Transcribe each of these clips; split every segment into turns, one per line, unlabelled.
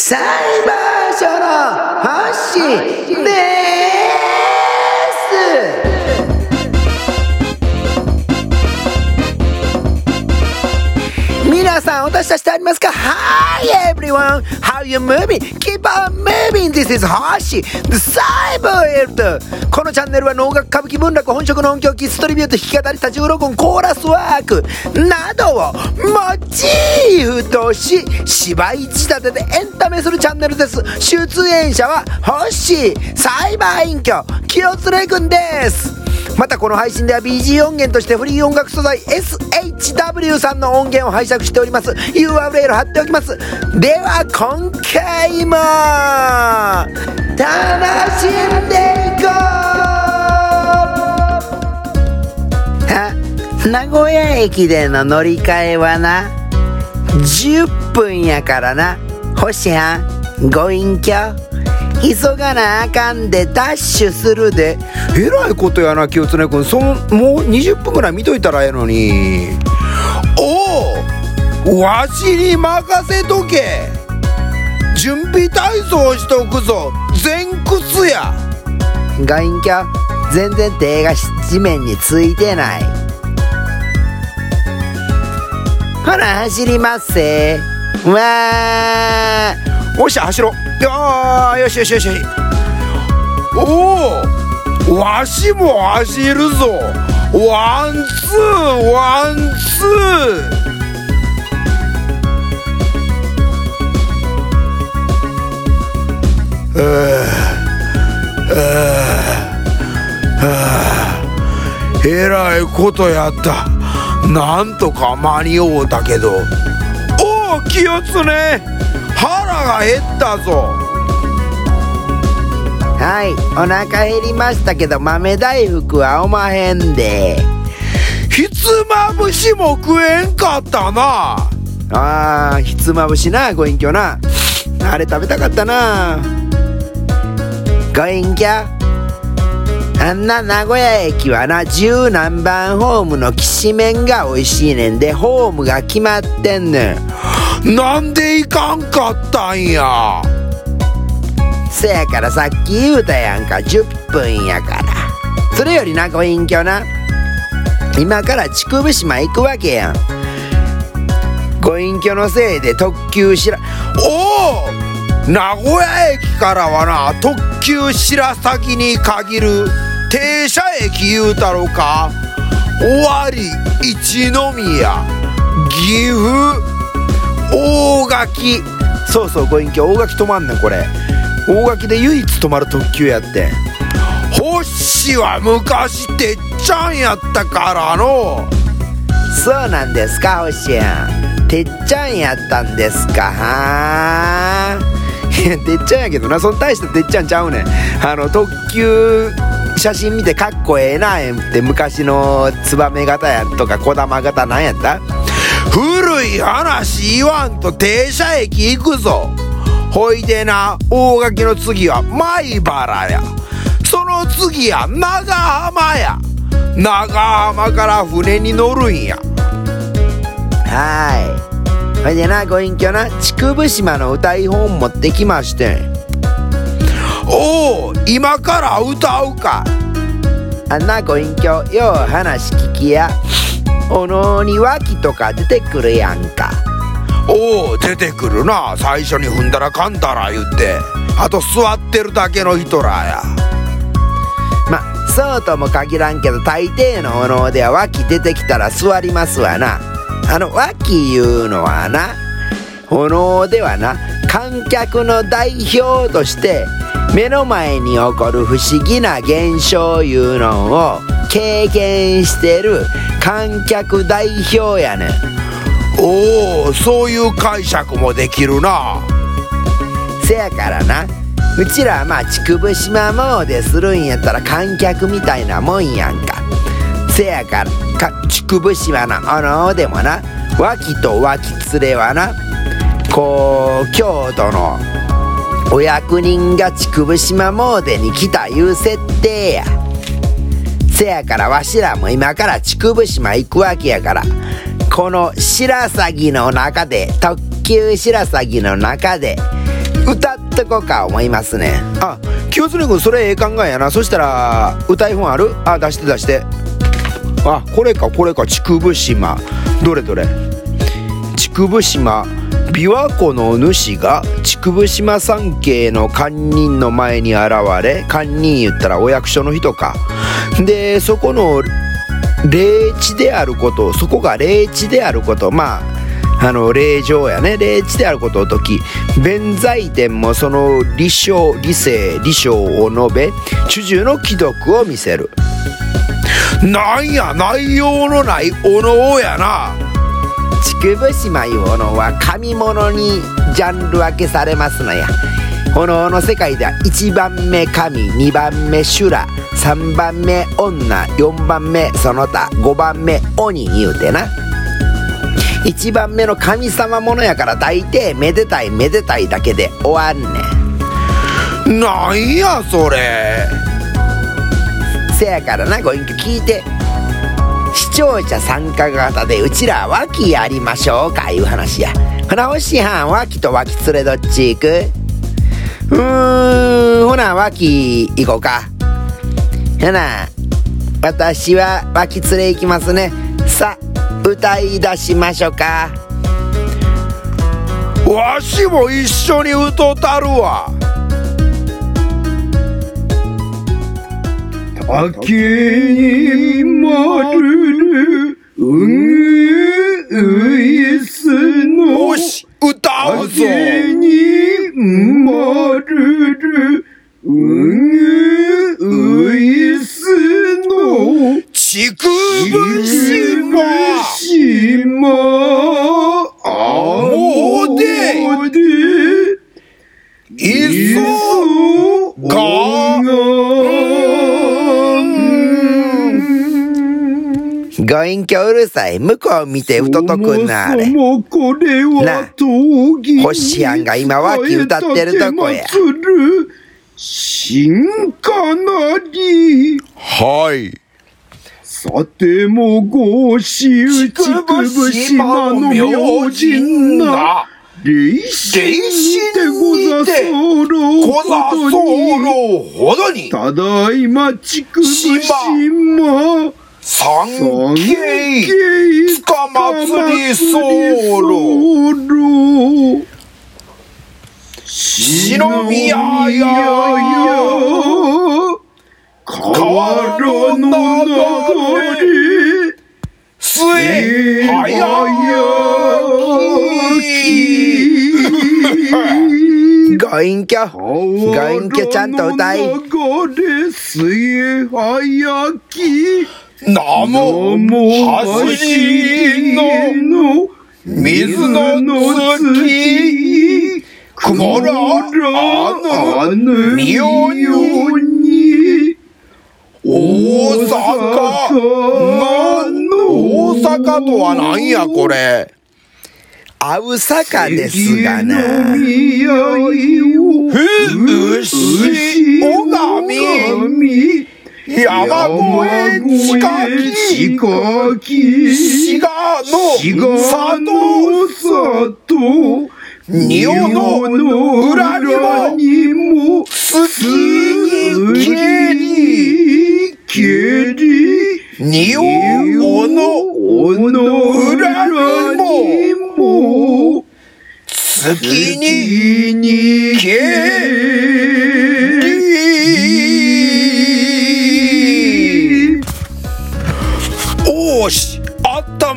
裁判所の星ですさんお達ししてありますか？Hi everyone! How you moving? Keep on moving! This is Hoshi! The Cyber このチャンネルは能楽歌舞伎文楽本職の音響キストリビュート弾き語り多重録音コーラスワークなどをモチーフとし芝居仕立てでエンタメするチャンネルです出演者は星裁判員挙清連くんですまたこの配信では BG 音源としてフリー音楽素材 SHW さんの音源を拝借しております。URL 貼っておきます。では今回も楽しんでいこう。名古屋駅での乗り換えはな10分やからな。星はんご隠居。急がなあかんでダッシュするで。えらいことやな清常君。そんもう20分ぐらい見といたらええのに。おおわしに任せとけ。準備体操しとくぞ。前屈や。ご隠居全然手が地面についてない。ほら走りますぜ。わー。おし走ろよよしよしよし。おおわしも走るぞ。 One two one two。えらいことやった。なんとか間に合うたけど。おお気をつね。が減ったぞ。はいお腹減りましたけど豆大福はおまへんで。ひつまぶしも食えんかったな。あーひつまぶしなご隠居な。あれ食べたかったな。ご隠居あんな名古屋駅はな十何番ホームのきしめんが美味しいねんでホームが決まってんねん。なんで行かんかったんや？せやからさっき言うたやんか10分やから。それよりなご隠居な。今から竹生島行くわけやん。ご隠居のせいで特急しらおお名古屋駅からはな特急白崎に限る。停車駅言うたろか。尾張一宮。岐阜。大垣。そうそうご隠居。大垣止まんねんこれ。大垣で唯一止まる特急やって星は昔てっちゃんやったからの。そうなんですか星やん。てっちゃんやったんですかはいやてっちゃんやけどな。そん大したてっちゃんちゃうねん。あの特急写真見てかっこええなえんって昔のツバメ型やとか小玉型なんやった？古い話言わんと停車駅行くぞ。ほいでな大垣の次は米原や。その次や長浜や。長浜から船に乗るんや。はい。ほいでなご隠居な竹生島の歌い本持ってきましてん。おお今から歌うか。あんなご隠居よう話聞きや。おのに脇とか出てくるやんか。おお出てくるな。最初に踏んだらかんだら言って。あと座ってるだけの人らや。まそうとも限らんけど大抵のお能では脇出てきたら座りますわな。あの脇いうのはなお能ではな観客の代表として目の前に起こる不思議な現象いうのを経験してる観客代表やねん。おおそういう解釈もできるな。せやからな。うちらはまあ竹生島詣するんやったら観客みたいなもんやんか。せやからか竹生島のおのでもな。脇と脇連れはな。こう京都のお役人が竹生島詣に来たいう設定や。せやからわしらも今から竹生島行くわけやから。この白鷺の中で特急白鷺の中で歌っとこうか思いますね。あ清澄君それええ考えやな。そしたら歌い本ある？あ出して出して。あこれかこれか。竹生島。どれどれ？竹生島琵琶湖の主が竹生島山系の堪忍の前に現れ堪忍言ったらお役所の人か。でそこの霊地であることそこが霊地であることまああの霊場やね。霊地であることを説き弁財天もその理性理性理性を述べ主従の既読を見せる。なんや内容のないお能やな。竹生島いうお能は神物にジャンル分けされますのや。お能の世界では1番目神2番目修羅3番目女4番目その他5番目鬼言うてな。1番目の神様ものやから大抵めでたいめでたいだけで終わんねん。なんやそれ。せやからなご隠居聞いて。視聴者参加型でうちら脇やりましょうかいう話や。ほなおしはん脇と脇連れどっち行く？うーんほな脇行こうか。ほな私は脇連れ行きますね。さ歌い出しましょうか。わしも一緒に歌たるわ。
竹に丸るうぐういすの
歌うぞ
竹に丸るうぐういすの
竹生島
島あ
もうで
もで
いそがご隠居うるさい向こう見て太とくんなあれ
そもそもこれは闘技
星やんが今脇歌ってるとこや
新かなり
はい
さてもごしうちくぶ島の明神な霊神でござそう
ござ
ろう
そうろうほどに
ただいまちくぶ島
三
三
景
景
つかまつりそうろ
ろ
篠宮や。
川の流れ。
末早きご隠居ご隠居ちゃんと歌い。
流れ。末早き
ナモ走りの水の月。曇らあぬ妙に。大阪の。大阪とは何やこれ。あうさかですがな。ふうしおがみ山越え近き近き滋賀の里里仁王の裏にも月にけり
けり
仁王の裏にも月に
に
けり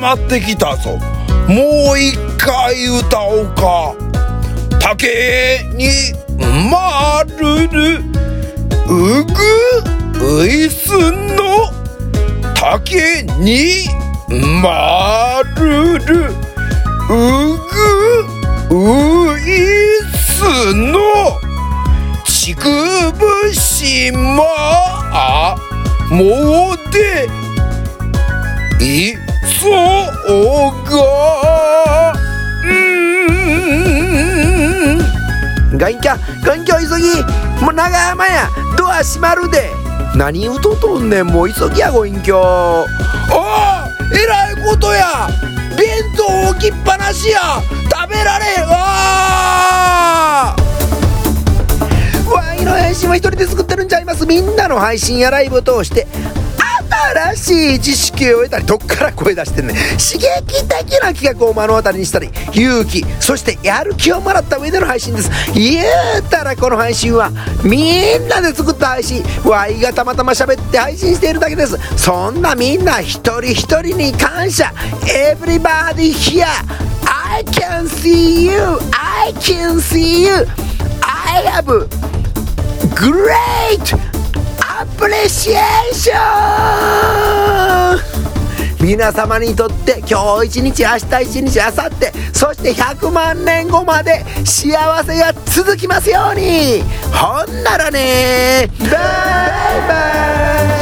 まってきたぞ。もう一回歌おうか。竹にまる。るうぐういすの竹にまる。るうぐういすの。ちくぶしまあもうでいそうがうん。ガンキャガンキャ急ぎ。もう長山や。ドア閉まるで。何うととんねん。もう急ぎやご隠居。あえらいことや。弁当置きっぱなしや。食べられん。わー。は一人で作ってるんちゃいます。みんなの配信やライブを通して。新しい知識を得たりどっから声出してんねん。刺激的な企画を目の当たりにしたり勇気そしてやる気をもらった上での配信です。言うたらこの配信はみんなで作った配信ワイがたまたま喋って配信しているだけです。そんなみんな一人一人に感謝。Everybody here I can see you I can see you. I have great プレシエーション皆様にとって今日一日明日一日明後日そして100万年後まで幸せが続きますように。ほんならね。バイバイ。